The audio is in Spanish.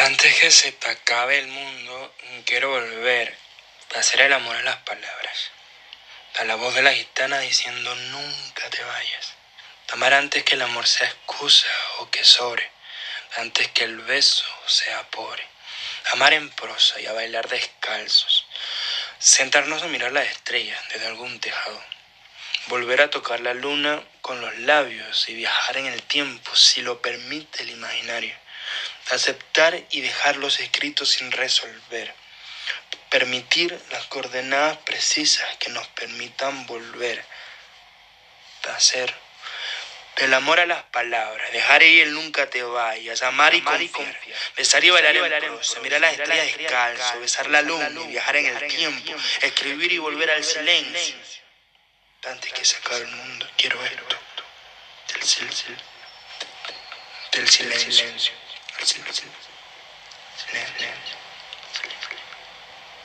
Antes que se te acabe el mundo, quiero volver a hacer el amor a las palabras. A la voz de la gitana diciendo nunca te vayas. Amar antes que el amor sea excusa o que sobre. Antes que el beso sea pobre. Amar en prosa y a bailar descalzos. Sentarnos a mirar las estrellas desde algún tejado. Volver a tocar la luna con los labios y viajar en el tiempo si lo permite el imaginario aceptar y dejar los escritos sin resolver, permitir las coordenadas precisas que nos permitan volver a hacer. Del amor a las palabras, dejar ir el nunca te vayas, amar y confiar, besar y bailar en prosa, mirar las estrellas descalzo, besar la luna y viajar en el tiempo, escribir y volver al silencio. Antes que sacar el mundo, quiero esto. Del silencio. Silencio. Silencio.